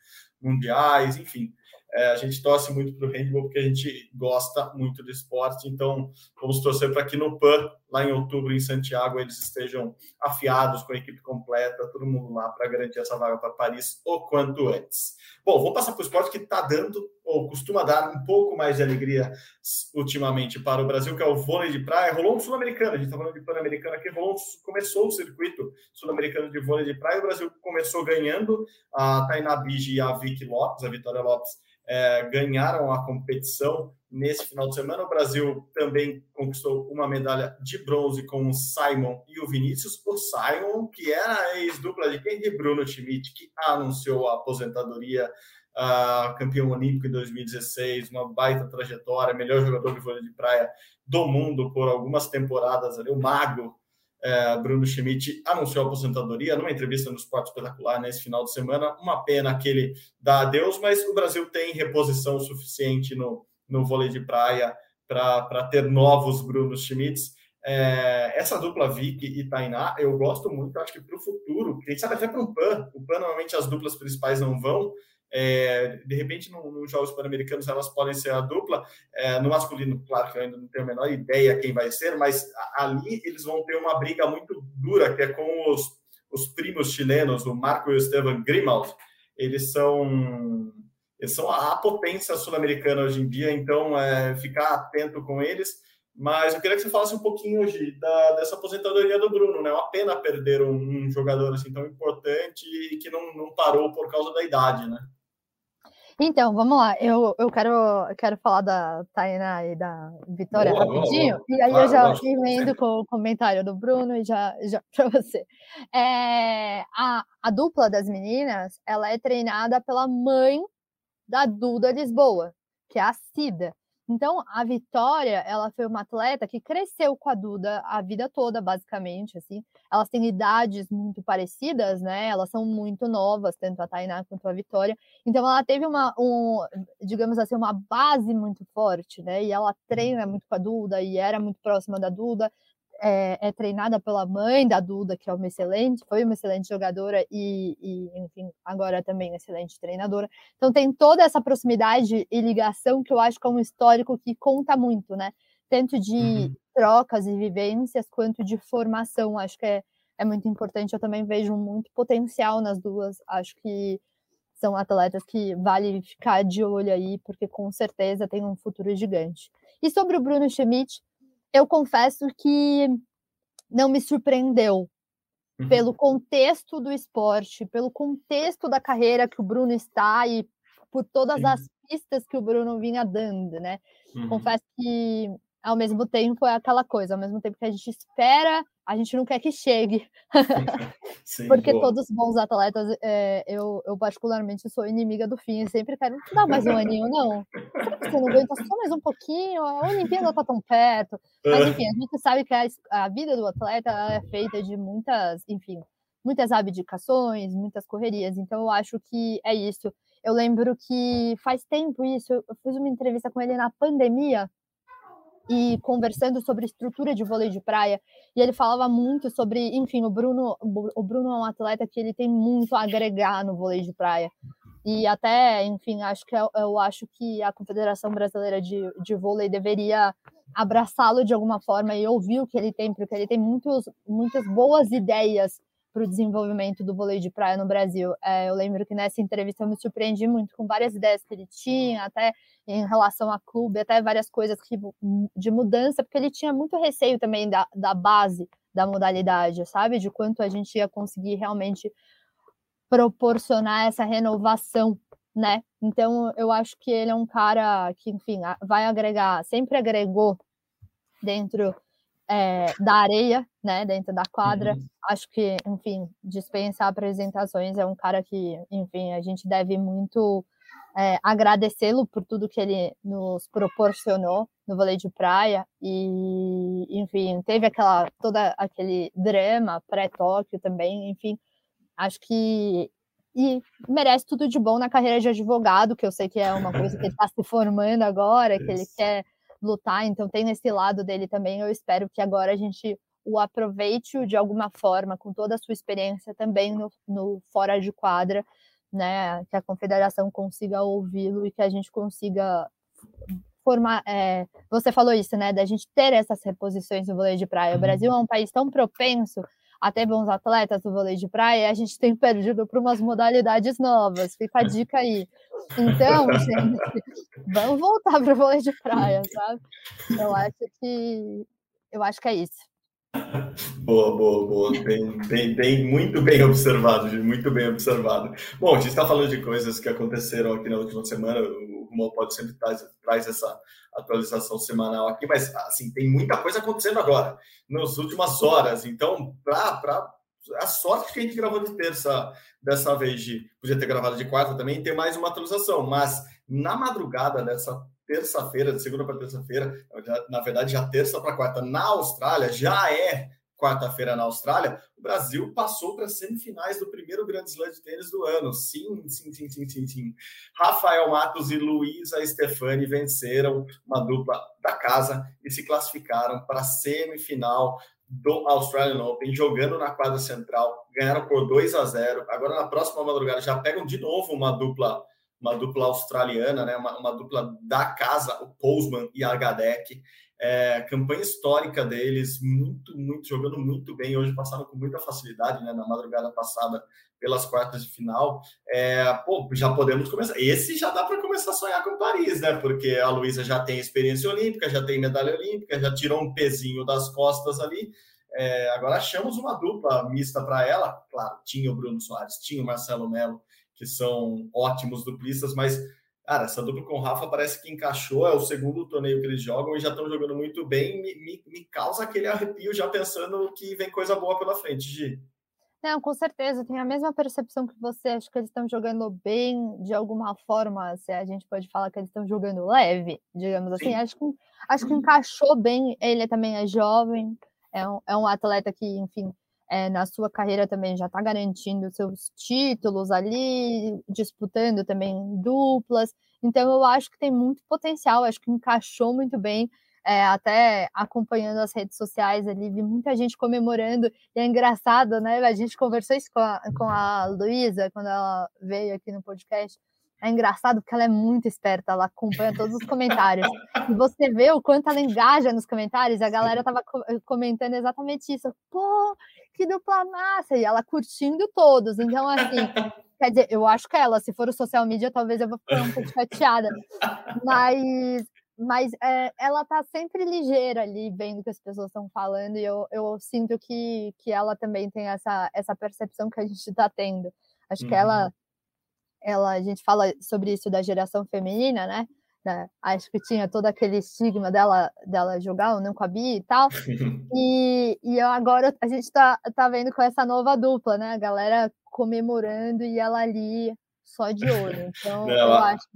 mundiais, enfim. É, a gente torce muito para o handball porque a gente gosta muito do esporte, então vamos torcer para que no PAN, lá em outubro, em Santiago, eles estejam afiados com a equipe completa, todo mundo lá para garantir essa vaga para Paris o quanto antes. Bom, vamos passar para o esporte que está dando, ou costuma dar um pouco mais de alegria ultimamente para o Brasil, que é o vôlei de praia. Rolou um sul-americano, a gente está falando de pan-americano aqui, rolou um, começou o circuito sul-americano de vôlei de praia, o Brasil começou ganhando a Tainá Bigi e a Vicky Lopes, a Vitória Lopes, é, ganharam a competição nesse final de semana. O Brasil também conquistou uma medalha de bronze com o Simon e o Vinícius. O Simon, que era ex-dupla de quem? De Bruno Schmidt, que anunciou a aposentadoria, uh, campeão olímpico em 2016, uma baita trajetória, melhor jogador de vôlei de praia do mundo por algumas temporadas ali, o mago é, Bruno Schmidt anunciou a aposentadoria numa entrevista no Esporte Espetacular nesse final de semana. Uma pena que ele dá adeus, mas o Brasil tem reposição suficiente no, no vôlei de praia para ter novos Bruno Schmidts. É, essa dupla Vic e Tainá, eu gosto muito, acho que para o futuro, quem sabe até para o PAN, o PAN normalmente as duplas principais não vão, É, de repente, nos no Jogos Pan-Americanos, elas podem ser a dupla. É, no masculino, claro que eu ainda não tenho a menor ideia quem vai ser, mas ali eles vão ter uma briga muito dura, que é com os, os primos chilenos, o Marco e o Esteban Grimald. Eles são, eles são a potência sul-americana hoje em dia, então é, ficar atento com eles. Mas eu queria que você falasse um pouquinho hoje da, dessa aposentadoria do Bruno, né? É uma pena perder um, um, jogador assim tão importante e que não, não parou por causa da idade, né? Então, vamos lá. Eu, eu quero, quero falar da Tainá e da Vitória boa, rapidinho. Boa, boa. E aí claro, eu já emendo com o comentário do Bruno e já, já *laughs* para você. É, a, a dupla das meninas, ela é treinada pela mãe da Duda Lisboa, que é a Cida. Então, a Vitória, ela foi uma atleta que cresceu com a Duda a vida toda, basicamente, assim. Elas têm idades muito parecidas, né? Elas são muito novas, tanto a Tainá quanto a Vitória. Então, ela teve uma, um, digamos assim, uma base muito forte, né? E ela treina muito com a Duda e era muito próxima da Duda é, é, treinada pela mãe da Duda, que é uma excelente, foi uma excelente jogadora e, e, enfim, agora também excelente treinadora. Então tem toda essa proximidade e ligação que eu acho que é um histórico que conta muito, né? Tanto de uhum. trocas e vivências quanto de formação. Acho que é, é muito importante. Eu também vejo muito potencial nas duas. Acho que são atletas que vale ficar de olho aí, porque com certeza tem um futuro gigante. E sobre o Bruno Schmidt, eu confesso que não me surpreendeu uhum. pelo contexto do esporte, pelo contexto da carreira que o Bruno está e por todas Sim. as pistas que o Bruno vinha dando, né? Uhum. Confesso que ao mesmo tempo é aquela coisa, ao mesmo tempo que a gente espera, a gente não quer que chegue. *laughs* *laughs* Porque boa. todos os bons atletas, é, eu, eu particularmente sou inimiga do fim, sempre quero dar mais um aninho, não. Você não aguenta só mais um pouquinho, a Olimpíada tá tão perto. Mas enfim, a gente sabe que a, a vida do atleta é feita de muitas, enfim, muitas abdicações, muitas correrias. Então eu acho que é isso. Eu lembro que faz tempo isso, eu fiz uma entrevista com ele na pandemia, e conversando sobre estrutura de vôlei de praia, e ele falava muito sobre, enfim, o Bruno, o Bruno é um atleta que ele tem muito a agregar no vôlei de praia. E até, enfim, acho que eu, eu acho que a Confederação Brasileira de, de Vôlei deveria abraçá-lo de alguma forma e ouvir o que ele tem, porque ele tem muitos, muitas boas ideias para o desenvolvimento do vôlei de praia no Brasil. É, eu lembro que nessa entrevista eu me surpreendi muito com várias ideias que ele tinha, até em relação a clube, até várias coisas que, de mudança, porque ele tinha muito receio também da, da base da modalidade, sabe? De quanto a gente ia conseguir realmente proporcionar essa renovação, né? Então, eu acho que ele é um cara que, enfim, vai agregar, sempre agregou dentro é, da areia, né, dentro da quadra. Uhum. Acho que, enfim, dispensa apresentações. É um cara que, enfim, a gente deve muito é, agradecê-lo por tudo que ele nos proporcionou no vôlei de praia e, enfim, teve aquela toda aquele drama pré-Tóquio também, enfim, acho que e merece tudo de bom na carreira de advogado, que eu sei que é uma coisa que ele está se formando agora, que ele quer lutar, então tem esse lado dele também. Eu espero que agora a gente o aproveite de alguma forma, com toda a sua experiência também no, no fora de quadra, né? Que a confederação consiga ouvi-lo e que a gente consiga formar. É, você falou isso, né? Da gente ter essas reposições no vôlei de praia. O uhum. Brasil é um país tão propenso a ter bons atletas no vôlei de praia, a gente tem perdido para umas modalidades novas. Fica a dica aí. Então, *laughs* gente, vamos voltar para o vôlei de praia, sabe? Eu acho que eu acho que é isso. Boa, boa, boa. Bem, bem, bem, muito bem observado, muito bem observado. Bom, a gente está falando de coisas que aconteceram aqui na última semana. O Rumo pode sempre traz, traz essa atualização semanal aqui, mas assim tem muita coisa acontecendo agora, nas últimas horas. Então, para a sorte que a gente gravou de terça dessa vez, de podia ter gravado de quarta também, ter mais uma atualização. Mas na madrugada dessa terça-feira, de segunda para terça-feira, na verdade já terça para quarta na Austrália, já é quarta-feira na Austrália, o Brasil passou para as semifinais do primeiro Grande Slam de tênis do ano. Sim, sim, sim, sim, sim, sim. Rafael Matos e Luísa Stefani venceram uma dupla da casa e se classificaram para a semifinal do Australian Open, jogando na quadra central, ganharam por 2 a 0. Agora na próxima madrugada já pegam de novo uma dupla uma dupla australiana, né? Uma, uma dupla da casa, o Kousman e a Gadek. É, campanha histórica deles, muito, muito, jogando muito bem. Hoje passaram com muita facilidade, né? Na madrugada passada, pelas quartas de final. É, pô, já podemos começar. Esse já dá para começar a sonhar com Paris, né? Porque a Luísa já tem experiência olímpica, já tem medalha olímpica, já tirou um pezinho das costas ali. É, agora achamos uma dupla mista para ela. Claro, tinha o Bruno Soares, tinha o Marcelo Melo, que são ótimos duplistas, mas, cara, essa dupla com o Rafa parece que encaixou. É o segundo torneio que eles jogam e já estão jogando muito bem. Me, me, me causa aquele arrepio já pensando que vem coisa boa pela frente, Gi. Não, com certeza, tenho a mesma percepção que você. Acho que eles estão jogando bem de alguma forma. Se a gente pode falar que eles estão jogando leve, digamos assim. Acho que, acho que encaixou bem. Ele também é jovem, é um, é um atleta que, enfim, é, na sua carreira também já está garantindo seus títulos ali, disputando também duplas. Então, eu acho que tem muito potencial, acho que encaixou muito bem. É, até acompanhando as redes sociais ali, vi muita gente comemorando, e é engraçado, né? A gente conversou isso com a, com a Luísa quando ela veio aqui no podcast é engraçado porque ela é muito esperta, ela acompanha todos os comentários. E você vê o quanto ela engaja nos comentários, a galera tava comentando exatamente isso. Pô, que dupla massa! E ela curtindo todos. Então, assim, *laughs* quer dizer, eu acho que ela, se for o social media, talvez eu vou ficar um pouco chateada. Mas, mas é, ela tá sempre ligeira ali, vendo o que as pessoas estão falando, e eu, eu sinto que, que ela também tem essa, essa percepção que a gente está tendo. Acho uhum. que ela uhum ela, a gente fala sobre isso da geração feminina, né? Né? Acho que tinha todo aquele estigma dela, dela jogar ou não com a Bia e tal. *laughs* e, e agora a gente tá, tá vendo com essa nova dupla, né? A galera comemorando e ela ali só de olho. *laughs* Então, não, eu, acho,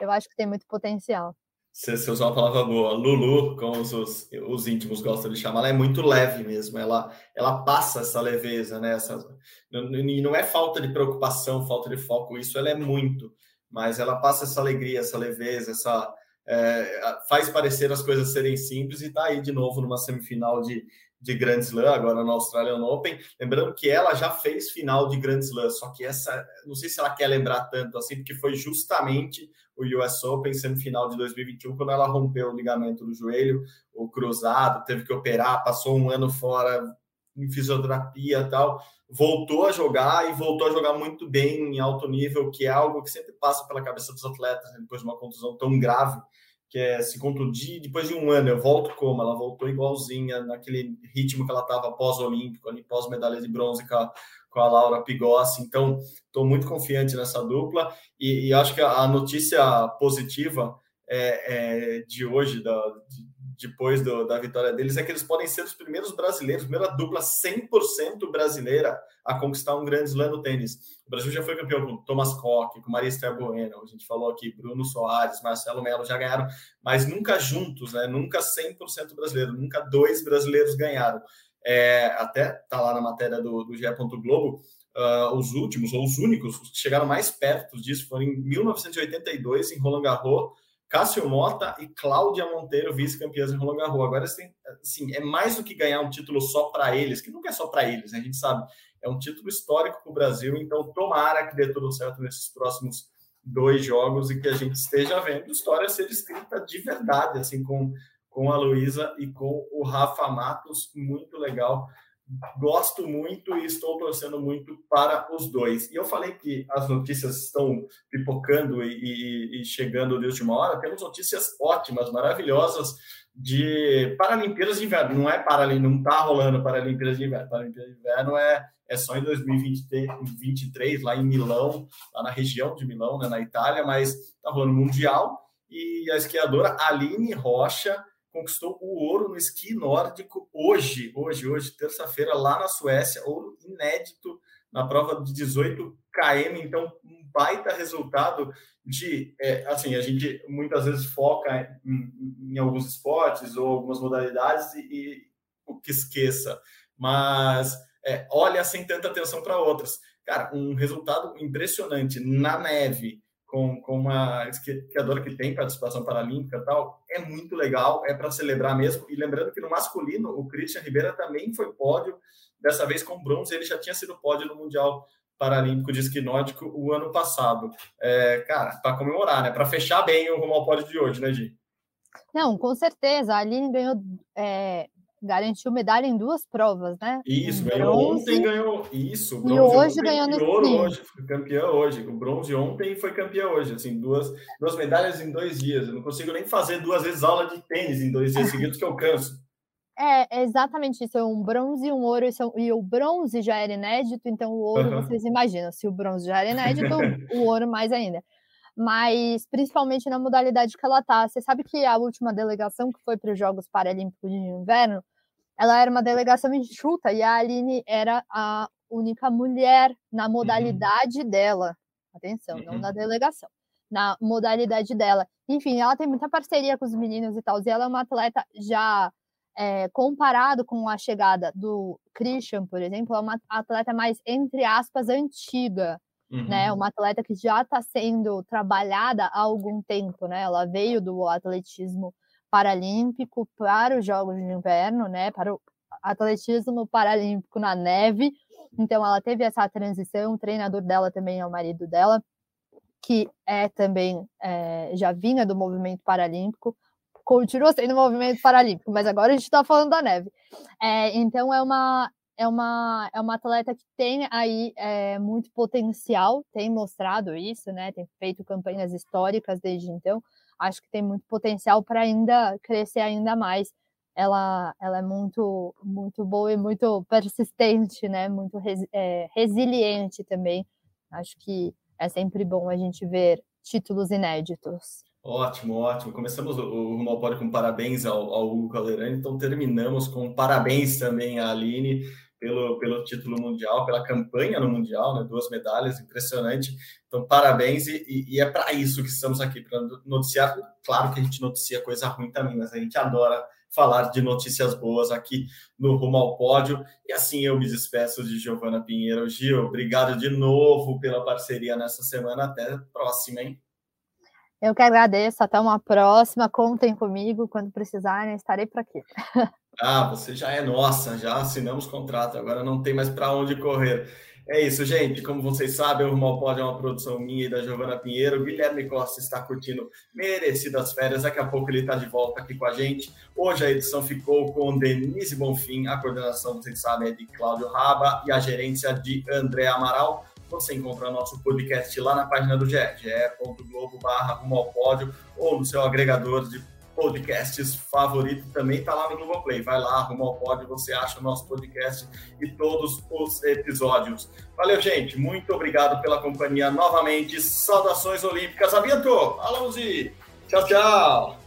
eu acho que tem muito potencial. Você, você usou uma palavra boa. Lulu, como os, os, os, íntimos gostam de chamar, ela é muito leve mesmo. Ela, ela passa essa leveza, né? Essa, e não é falta de preocupação, falta de foco, isso ela é muito. Mas ela passa essa alegria, essa leveza, essa, é, faz parecer as coisas serem simples e está aí de novo numa semifinal de, de Grand Slam, agora no Australian Open. Lembrando que ela já fez final de Grand Slam, só que essa, não sei se ela quer lembrar tanto assim, porque foi justamente o US Open semifinal de 2021, quando ela rompeu o ligamento do joelho, o cruzado, teve que operar, passou um ano fora em fisioterapia e tal, voltou a jogar e voltou a jogar muito bem em alto nível, que é algo que sempre passa pela cabeça dos atletas né, depois de uma contusão tão grave que é se contundir depois de um ano. Eu volto como? Ela voltou igualzinha naquele ritmo que ela estava pós-olímpico, ali pós-medalha de bronze com a, com a Laura Pigossi. Então, estou muito confiante nessa dupla e, e, acho que a notícia positiva é, é de hoje, da, de, depois do, da vitória deles, é que eles podem ser os primeiros brasileiros, primeira dupla 100% brasileira a conquistar um grande slam no tênis. O Brasil já foi campeão com Thomas Koch, com Maria Esther Bueno, a gente falou aqui, Bruno Soares, Marcelo Melo já ganharam, mas nunca juntos, né? Nunca 100% brasileiro, nunca dois brasileiros ganharam. É, até tá lá na matéria do, do GE. Globo, uh, os últimos, ou os únicos, os que chegaram mais perto disso foram em 1982, em Roland Garros, Cássio Mota e Cláudia Monteiro, vice-campeãs em Roland Garros. Agora, assim, é mais do que ganhar um título só para eles, que nunca é só para eles, né? a gente sabe. É um título histórico para o Brasil, então tomara que dê tudo certo nesses próximos dois jogos e que a gente esteja vendo história ser escrita de verdade, assim, com, com a Luísa e com o Rafa Matos. Muito legal gosto muito e estou torcendo muito para os dois. E eu falei que as notícias estão pipocando e, e, e chegando de última hora. Temos notícias ótimas, maravilhosas de Paralimpíadas de Inverno. Não é Paralimpíadas, não está rolando Paralimpíadas de Inverno. Paralimpíadas de Inverno é, é só em 2023, lá em Milão, lá na região de Milão, né, na Itália, mas está rolando Mundial. E a esquiadora Aline Rocha conquistou o ouro no esqui nórdico hoje, hoje, hoje, terça-feira, lá na Suécia, ouro inédito na prova de 18 km, então um baita resultado de, é, assim, a gente muitas vezes foca em, em alguns esportes ou algumas modalidades e, o que esqueça, mas é, olha sem tanta atenção para outras. Cara, um resultado impressionante na neve, com, com uma esquiadora que tem participação paralímpica e tal, é muito legal, é para celebrar mesmo. E lembrando que no masculino, o Christian Ribeira também foi pódio, dessa vez com bronze, ele já tinha sido pódio no Mundial Paralímpico de esqui nórdico o ano passado. É, cara, para comemorar, né? Para fechar bem o rumo ao pódio de hoje, né, Gi? Não, com certeza. A Aline ganhou, é, garantiu medalha em duas provas, né? Isso, ganhou bronze, ontem, ganhou isso. e hoje ganhou no ouro hoje, foi campeã hoje. O bronze ontem foi campeã hoje. Assim, duas, duas medalhas em dois dias. Eu não consigo nem fazer duas vezes aula de tênis em dois dias *laughs* seguidos que eu canso. É, exatamente isso. É um bronze e um ouro. E o bronze já era inédito, então o ouro, uhum. vocês imaginam, se o bronze já era inédito, *laughs* o ouro mais ainda. Mas principalmente na modalidade que ela tá. Você sabe que a última delegação que foi para os Jogos Paralímpicos de Inverno, ela era uma delegação enxuta e a Aline era a única mulher na uhum. modalidade uhum. dela. Atenção, uhum. não na delegação. Na modalidade dela. Enfim, ela tem muita parceria com os meninos e tal. E ela é uma atleta já é, comparado com a chegada do Christian, por exemplo, é uma atleta mais, entre aspas, antiga? Uhum. né? Uma atleta que já está sendo trabalhada há algum tempo, né? Ela veio do atletismo paralímpico para os Jogos de Inverno, né? Para o atletismo paralímpico na neve. Então, ela teve essa transição. O treinador dela também é o marido dela, que é também é, já vinha do movimento paralímpico continua sendo movimento paralímpico, mas agora a gente está falando da neve. É, então é uma é uma é uma atleta que tem aí é, muito potencial, tem mostrado isso, né? Tem feito campanhas históricas desde então. Acho que tem muito potencial para ainda crescer ainda mais. Ela, ela é muito muito boa e muito persistente, né? Muito res, é, resiliente também. Acho que é sempre bom a gente ver títulos inéditos. Ótimo, ótimo. Começamos o, Rumo ao Pódio com parabéns ao, ao Hugo Calderani, então terminamos com parabéns também à Aline pelo, pelo título mundial, pela campanha no Mundial, né? duas medalhas, impressionante. Então, parabéns, e, e é para isso que estamos aqui, para noticiar. Claro que a gente noticia coisa ruim também, mas a gente adora falar de notícias boas aqui no Rumo ao Pódio. E assim eu me despeço de Giovana Pinheiro. Gil, obrigado de novo pela parceria nessa semana. Até a próxima, hein? Eu que agradeço. Até uma próxima. Contem comigo quando precisarem. Estarei por aqui. *laughs* Ah, você já é nossa. Já assinamos contrato. Agora não tem mais para onde correr. É isso, gente. Como vocês sabem, o Rumo Pode é uma produção minha e da Giovana Pinheiro. Guilherme Costa está curtindo merecidas férias. Daqui a pouco ele está de volta aqui com a gente. Hoje a edição ficou com Denise Bonfim. A coordenação, vocês sabem, é de Cláudio Raba e a gerência de André Amaral. Você encontra nosso podcast lá na página do GE, pódio, ou no seu agregador de podcasts favorito, também está lá no Globoplay. Vai lá, rumo ao pódio, você acha o nosso podcast e todos os episódios. Valeu, gente. Muito obrigado pela companhia novamente. Saudações olímpicas. Aviento! Alonso! Tchau, tchau!